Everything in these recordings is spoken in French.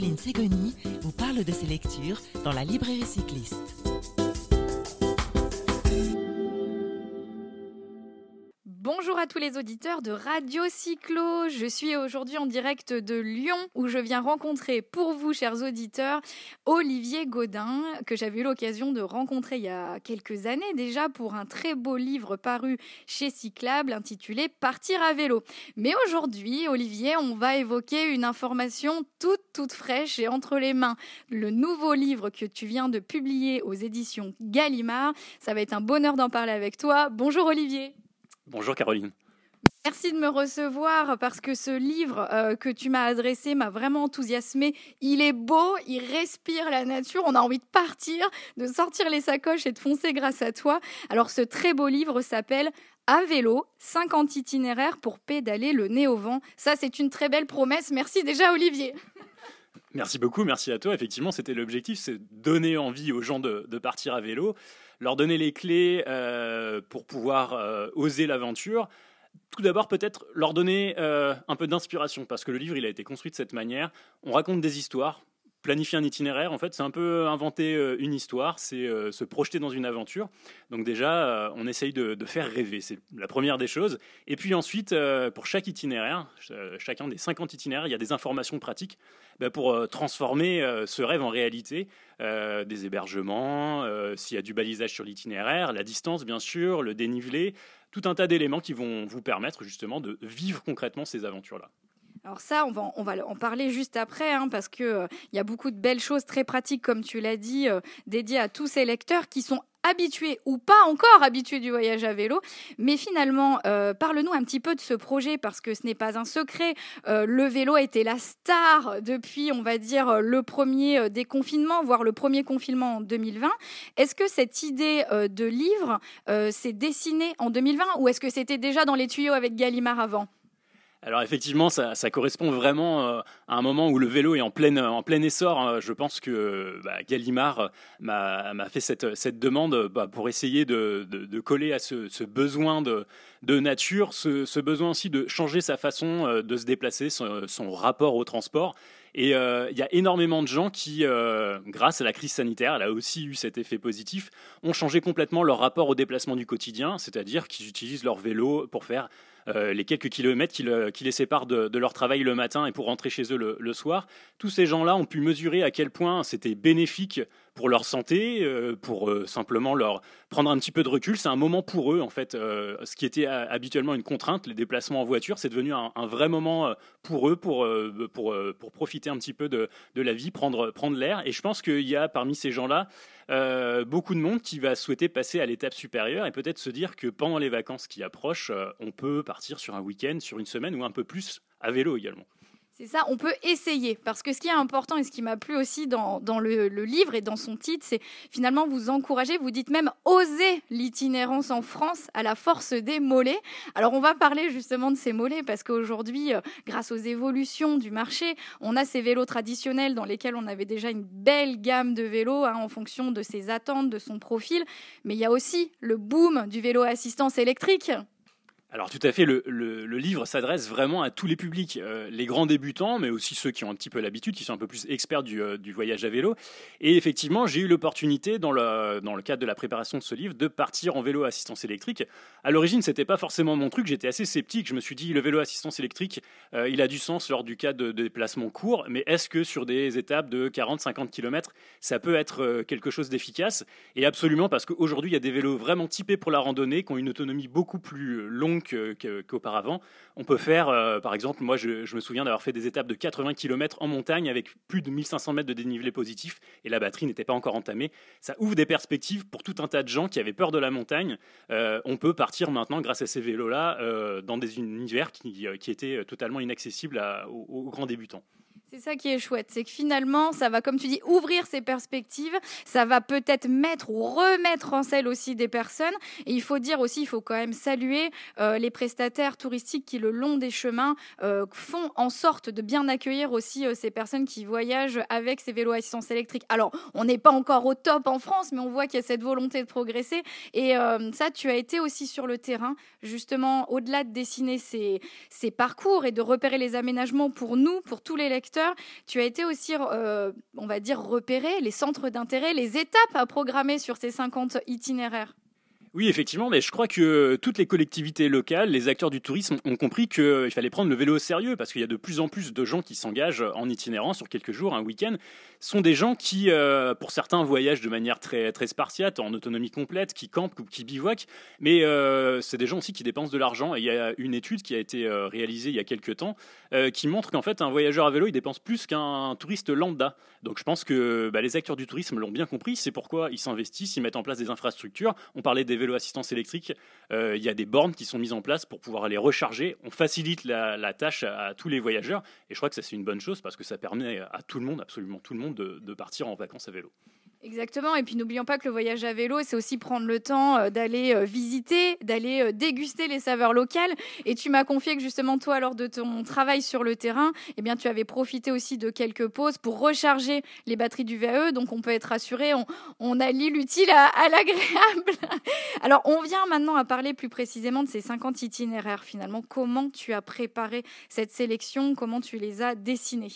Caroline Ségoni vous parle de ses lectures dans la librairie cycliste. À tous les auditeurs de Radio Cyclo. Je suis aujourd'hui en direct de Lyon où je viens rencontrer pour vous, chers auditeurs, Olivier Godin, que j'avais eu l'occasion de rencontrer il y a quelques années déjà pour un très beau livre paru chez Cyclable intitulé Partir à vélo. Mais aujourd'hui, Olivier, on va évoquer une information toute, toute fraîche et entre les mains. Le nouveau livre que tu viens de publier aux éditions Gallimard. Ça va être un bonheur d'en parler avec toi. Bonjour Olivier. Bonjour Caroline. Merci de me recevoir parce que ce livre euh, que tu m'as adressé m'a vraiment enthousiasmé. Il est beau, il respire la nature, on a envie de partir, de sortir les sacoches et de foncer grâce à toi. Alors ce très beau livre s'appelle à vélo, 50 itinéraires pour pédaler le nez au vent. Ça, c'est une très belle promesse. Merci déjà, Olivier. Merci beaucoup, merci à toi. Effectivement, c'était l'objectif, c'est donner envie aux gens de, de, partir à vélo, leur donner les clés euh, pour pouvoir euh, oser l'aventure. Tout d'abord, peut-être leur donner euh, un peu d'inspiration, parce que le livre, il a été construit de cette manière. On raconte des histoires. Planifier un itinéraire, en fait, c'est un peu inventer euh, une histoire, c'est euh, se projeter dans une aventure. Donc déjà, euh, on essaye de, de, faire rêver, c'est la première des choses. Et puis ensuite, pour chaque itinéraire, chacun des 50 itinéraires, il y a des informations pratiques bah, pour transformer ce rêve en réalité. des hébergements, s'il y a du balisage sur l'itinéraire, la distance bien sûr, le dénivelé, tout un tas d'éléments qui vont vous permettre justement de vivre concrètement ces aventures-là. Alors ça, on va, on va en parler juste après, hein, parce qu'il euh, y a beaucoup de belles choses très pratiques, comme tu l'as dit, euh, dédiées à tous ces lecteurs qui sont habitués ou pas encore habitués du voyage à vélo. Mais finalement, euh, parle-nous un petit peu de ce projet parce que ce n'est pas un secret. Le vélo a été la star depuis, on va dire, le premier déconfinement, voire le premier confinement en 2020. Est-ce que cette idée de livre s'est dessinée en 2020 ou est-ce que c'était déjà dans les tuyaux avec Gallimard avant? Alors effectivement, ça, correspond vraiment euh, à un moment où le vélo est en plein, en plein essor. Euh, je pense que bah, Gallimard m'a fait cette, cette demande bah, pour essayer de, de, coller à ce, besoin de, de nature, ce, besoin aussi de changer sa façon euh, de se déplacer, son, rapport au transport. Et euh, il y a énormément de gens qui, euh, grâce à la crise sanitaire, elle a aussi eu cet effet positif, ont changé complètement leur rapport au déplacement du quotidien, c'est-à-dire qu'ils utilisent leur vélo pour faire euh, les quelques kilomètres qui, le, qui les séparent de, leur travail le matin et pour rentrer chez eux le, soir. Tous ces gens-là ont pu mesurer à quel point c'était bénéfique pour leur santé, euh, pour euh, simplement leur prendre un petit peu de recul. C'est un moment pour eux, en fait. Ce qui était habituellement une contrainte, les déplacements en voiture, c'est devenu un, vrai moment pour eux, pour, profiter un petit peu de, de la vie, prendre, prendre l'air. Et je pense qu'il y a parmi ces gens-là euh, beaucoup de monde qui va souhaiter passer à l'étape supérieure et peut-être se dire que pendant les vacances qui approchent, euh, on peut partir sur un week-end, sur une semaine ou un peu plus à vélo également. C'est ça, on peut essayer. Parce que ce qui est important et ce qui m'a plu aussi dans, le, livre et dans son titre, c'est finalement vous encourager, vous dites même oser l'itinérance en France à la force des mollets. Alors on va parler justement de ces mollets parce qu'aujourd'hui, euh, grâce aux évolutions du marché, on a ces vélos traditionnels dans lesquels on avait déjà une belle gamme de vélos hein, en fonction de ses attentes, de son profil. Mais il y a aussi le boom du vélo assistance électrique alors tout à fait, le, livre s'adresse vraiment à tous les publics, euh, les grands débutants, mais aussi ceux qui ont un petit peu l'habitude, qui sont un peu plus experts du, euh, voyage à vélo. Et effectivement, j'ai eu l'opportunité, dans le, cadre de la préparation de ce livre, de partir en vélo à assistance électrique. À l'origine, c'était pas forcément mon truc, j'étais assez sceptique. Je me suis dit, le vélo à assistance électrique, euh, il a du sens lors du cas de, de déplacements courts, mais est-ce que sur des étapes de 40-50 km, ça peut être quelque chose d'efficace? Et absolument, parce qu'aujourd'hui, il y a des vélos vraiment typés pour la randonnée, qui ont une autonomie beaucoup plus longue qu'auparavant. Qu on peut faire, euh, par exemple, moi je, me souviens d'avoir fait des étapes de 80 km en montagne avec plus de 1500 mètres de dénivelé positif et la batterie n'était pas encore entamée. Ça ouvre des perspectives pour tout un tas de gens qui avaient peur de la montagne. Euh, on peut partir maintenant, grâce à ces vélos-là, euh, dans des univers qui, étaient totalement inaccessibles aux grands débutants. C'est ça qui est chouette, c'est que finalement, ça va, comme tu dis, ouvrir ses perspectives, ça va peut-être mettre ou remettre en selle aussi des personnes. Et il faut dire aussi, il faut quand même saluer euh, les prestataires touristiques qui, le long des chemins, euh, font en sorte de bien accueillir aussi euh, ces personnes qui voyagent avec ces vélos à assistance électrique. Alors, on n'est pas encore au top en France, mais on voit qu'il y a cette volonté de progresser. Et ça, tu as été aussi sur le terrain, justement, au-delà de dessiner ces parcours et de repérer les aménagements pour nous, pour tous les lecteurs tu as été aussi, on va dire, repérer les centres d'intérêt, les étapes à programmer sur ces 50 itinéraires. Oui, effectivement, mais je crois que toutes les collectivités locales, les acteurs du tourisme ont compris qu'il fallait prendre le vélo au sérieux parce qu'il y a de plus en plus de gens qui s'engagent en itinérant sur quelques jours, un week-end. Ce sont des gens qui, euh, pour certains, voyagent de manière très, très spartiate, en autonomie complète, qui campent ou qui bivouaquent, mais euh, c'est des gens aussi qui dépensent de l'argent. Et il y a une étude qui a été euh, réalisée il y a quelques temps qui montre qu'en fait, un voyageur à vélo, il dépense plus qu'un touriste lambda. Donc je pense que bah, les acteurs du tourisme l'ont bien compris, c'est pourquoi ils s'investissent, ils mettent en place des infrastructures. On parlait des vélo assistance électrique, euh, il y a des bornes qui sont mises en place pour pouvoir les recharger. On facilite la, tâche à, tous les voyageurs. Et je crois que ça, c'est une bonne chose parce que ça permet à tout le monde, absolument tout le monde, de partir en vacances à vélo. Exactement, et puis n'oublions pas que le voyage à vélo, c'est aussi prendre le temps euh, d'aller euh, visiter, d'aller euh, déguster les saveurs locales. Et tu m'as confié que justement toi, lors de ton travail sur le terrain, eh bien, tu avais profité aussi de quelques pauses pour recharger les batteries du VAE. Donc on peut être rassuré, on, on allie l'utile à, à l'agréable. Alors on vient maintenant à parler plus précisément de ces 50 itinéraires finalement. Comment tu as préparé cette sélection? Comment tu les as dessinés?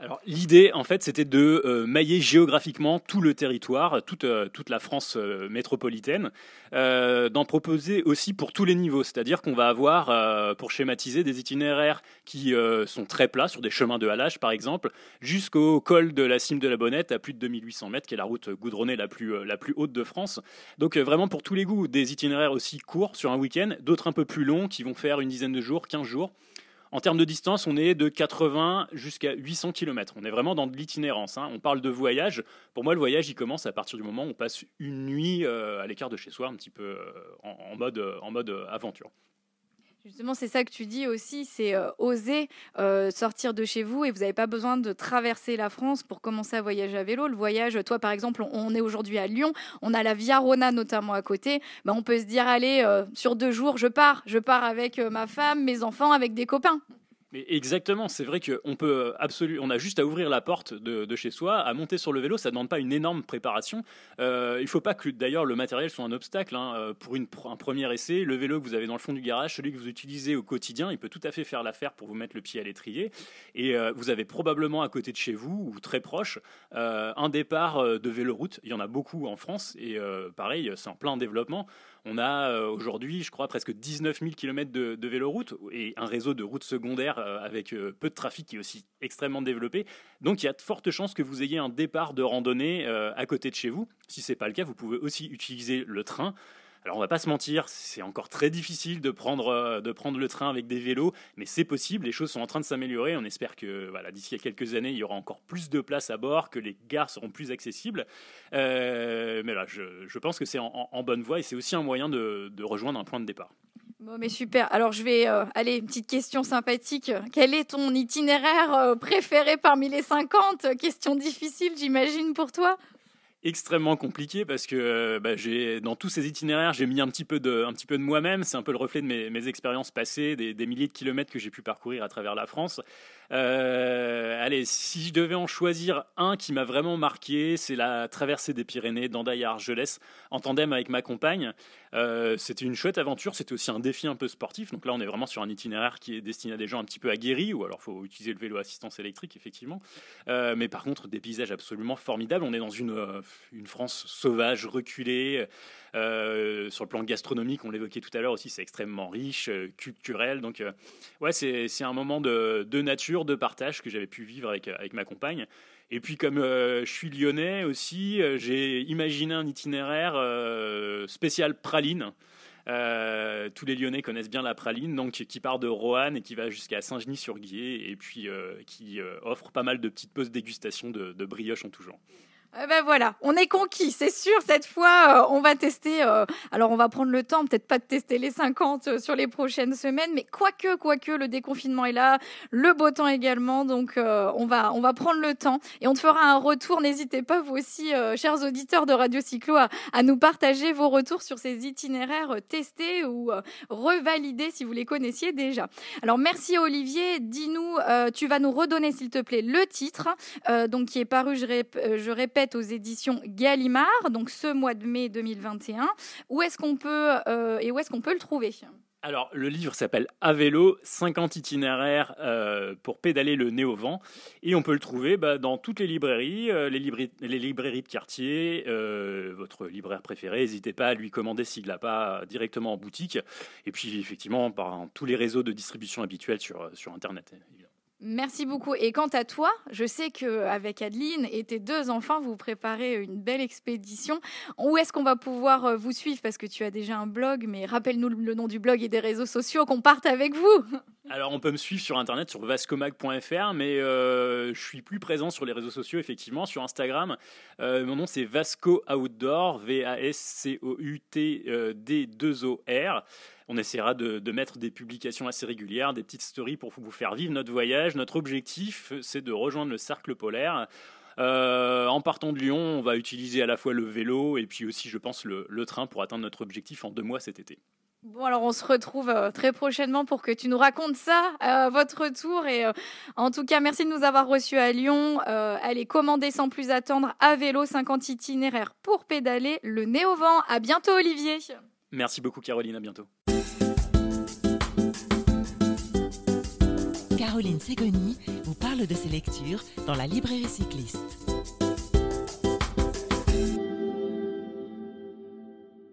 Alors l'idée, en fait, c'était de euh, mailler géographiquement tout le territoire, toute, euh, toute la France euh, métropolitaine, d'en proposer aussi pour tous les niveaux. C'est-à-dire qu'on va avoir, pour schématiser, des itinéraires qui sont très plats, sur des chemins de halage par exemple, jusqu'au col de la cime de la Bonnette à plus de 2800 mètres, qui est la route goudronnée la plus, la plus haute de France. Donc vraiment pour tous les goûts, des itinéraires aussi courts sur un week-end, d'autres un peu plus longs qui vont faire une dizaine de jours, 15 jours. En termes de distance, on est de 80 jusqu'à 800 km. On est vraiment dans de l'itinérance. Hein. On parle de voyage. Pour moi, le voyage, il commence à partir du moment où on passe une nuit euh, à l'écart de chez soi, un petit peu euh, en, mode, en mode euh, aventure. Justement, c'est ça que tu dis aussi, c'est oser sortir de chez vous et vous n'avez pas besoin de traverser la France pour commencer à voyager à vélo. Le voyage, toi par exemple, on, est aujourd'hui à Lyon, on a la Via Rona notamment à côté. Ben, on peut se dire, allez, sur deux jours, je pars. Je pars avec ma femme, mes enfants, avec des copains exactement, c'est vrai qu'on peut absolument, on a juste à ouvrir la porte de, chez soi, à monter sur le vélo, ça ne demande pas une énorme préparation. Euh, il ne faut pas que d'ailleurs le matériel soit un obstacle. Hein. Euh, pour un premier essai, le vélo que vous avez dans le fond du garage, celui que vous utilisez au quotidien, il peut tout à fait faire l'affaire pour vous mettre le pied à l'étrier. Et euh, vous avez probablement à côté de chez vous ou très proche un départ de véloroute. Il y en a beaucoup en France et pareil, c'est en plein développement. On a euh, aujourd'hui, je crois, presque 19 000 km de, de et un réseau de routes secondaires euh, avec euh, peu de trafic qui est aussi extrêmement développé. Donc il y a de fortes chances que vous ayez un départ de randonnée à côté de chez vous. Si ce n'est pas le cas, vous pouvez aussi utiliser le train. Alors on va pas se mentir, c'est encore très difficile de prendre, euh, de prendre le train avec des vélos, mais c'est possible, les choses sont en train de s'améliorer. On espère que voilà, d'ici à quelques années, il y aura encore plus de place à bord, que les gares seront plus accessibles. Euh, mais là, je, pense que c'est en, bonne voie et c'est aussi un moyen de, rejoindre un point de départ. Bon, mais super. Alors, je vais euh, aller, une petite question sympathique. Quel est ton itinéraire préféré parmi les 50 Question difficile, j'imagine, pour toi extrêmement compliqué parce que euh, bah, j'ai dans tous ces itinéraires j'ai mis un petit peu de un petit peu de moi-même. C'est un peu le reflet de mes, expériences passées des, des, milliers de kilomètres que j'ai pu parcourir à travers la France. Euh, allez si je devais en choisir un qui m'a vraiment marqué c'est la traversée des Pyrénées d'Andaille à Argelès en tandem avec ma compagne euh, c'était une chouette aventure c'était aussi un défi un peu sportif donc là on est vraiment sur un itinéraire qui est destiné à des gens un petit peu aguerris ou alors faut utiliser le vélo assistance électrique effectivement mais par contre des paysages absolument formidables on est dans une une France sauvage, reculée. Euh, sur le plan gastronomique, on l'évoquait tout à l'heure aussi, c'est extrêmement riche, euh, culturel. Donc, euh, ouais, c'est un moment de, nature, de partage que j'avais pu vivre avec, avec ma compagne. Et puis, comme je suis lyonnais aussi, j'ai imaginé un itinéraire spécial praline. tous les Lyonnais connaissent bien la praline, donc qui part de Roanne et qui va jusqu'à Saint-Genis-sur-Guiers, et puis qui offre pas mal de petites pauses dégustation de, de brioches en tout genre. Eh ben voilà, on est conquis, c'est sûr. Cette fois, euh, on va tester. Euh, alors, on va prendre le temps, peut-être pas de tester les 50 euh, sur les prochaines semaines, mais quoique, quoique, le déconfinement est là, le beau temps également. Donc, on va, on va prendre le temps et on te fera un retour. N'hésitez pas, vous aussi, chers auditeurs de Radio Cyclo, à, nous partager vos retours sur ces itinéraires testés ou revalidés si vous les connaissiez déjà. Alors, merci Olivier. Dis-nous, tu vas nous redonner, s'il te plaît, le titre, donc qui est paru, je répète aux éditions Gallimard, donc ce mois de mai 2021. Où est-ce qu'on peut euh, et où est-ce qu'on peut le trouver? Alors, le livre s'appelle À vélo, 50 itinéraires euh, pour pédaler le nez au vent. Et on peut le trouver bah, dans toutes les librairies, euh, les, librairies de quartier, votre libraire préféré. N'hésitez pas à lui commander s'il ne l'a pas directement en boutique. Et puis, effectivement, par tous les réseaux de distribution habituels sur Internet. Merci beaucoup. Et quant à toi, je sais qu'avec Adeline et tes deux enfants, vous préparez une belle expédition. Où est-ce qu'on va pouvoir euh, vous suivre? Parce que tu as déjà un blog, mais rappelle-nous le nom du blog et des réseaux sociaux qu'on parte avec vous. Alors, on peut me suivre sur internet sur vascomag.fr, mais euh, je suis plus présent sur les réseaux sociaux, effectivement, sur Instagram. Euh, mon nom, c'est Vasco Outdoor, V-A-S-C-O-U-T-D-2-O-R. On essaiera de, mettre des publications assez régulières, des petites stories pour vous faire vivre notre voyage. Notre objectif, c'est de rejoindre le cercle polaire. Euh, en partant de Lyon, on va utiliser à la fois le vélo et puis aussi, je pense, le, train pour atteindre notre objectif en deux mois cet été. Bon, alors on se retrouve euh, très prochainement pour que tu nous racontes ça à votre retour. Et euh, en tout cas, merci de nous avoir reçus à Lyon. allez commander sans plus attendre à vélo 50 itinéraires pour pédaler le nez au vent. À bientôt, Olivier. Merci beaucoup, Caroline. À bientôt. Caroline Ségoni vous parle de ses lectures dans la librairie cycliste.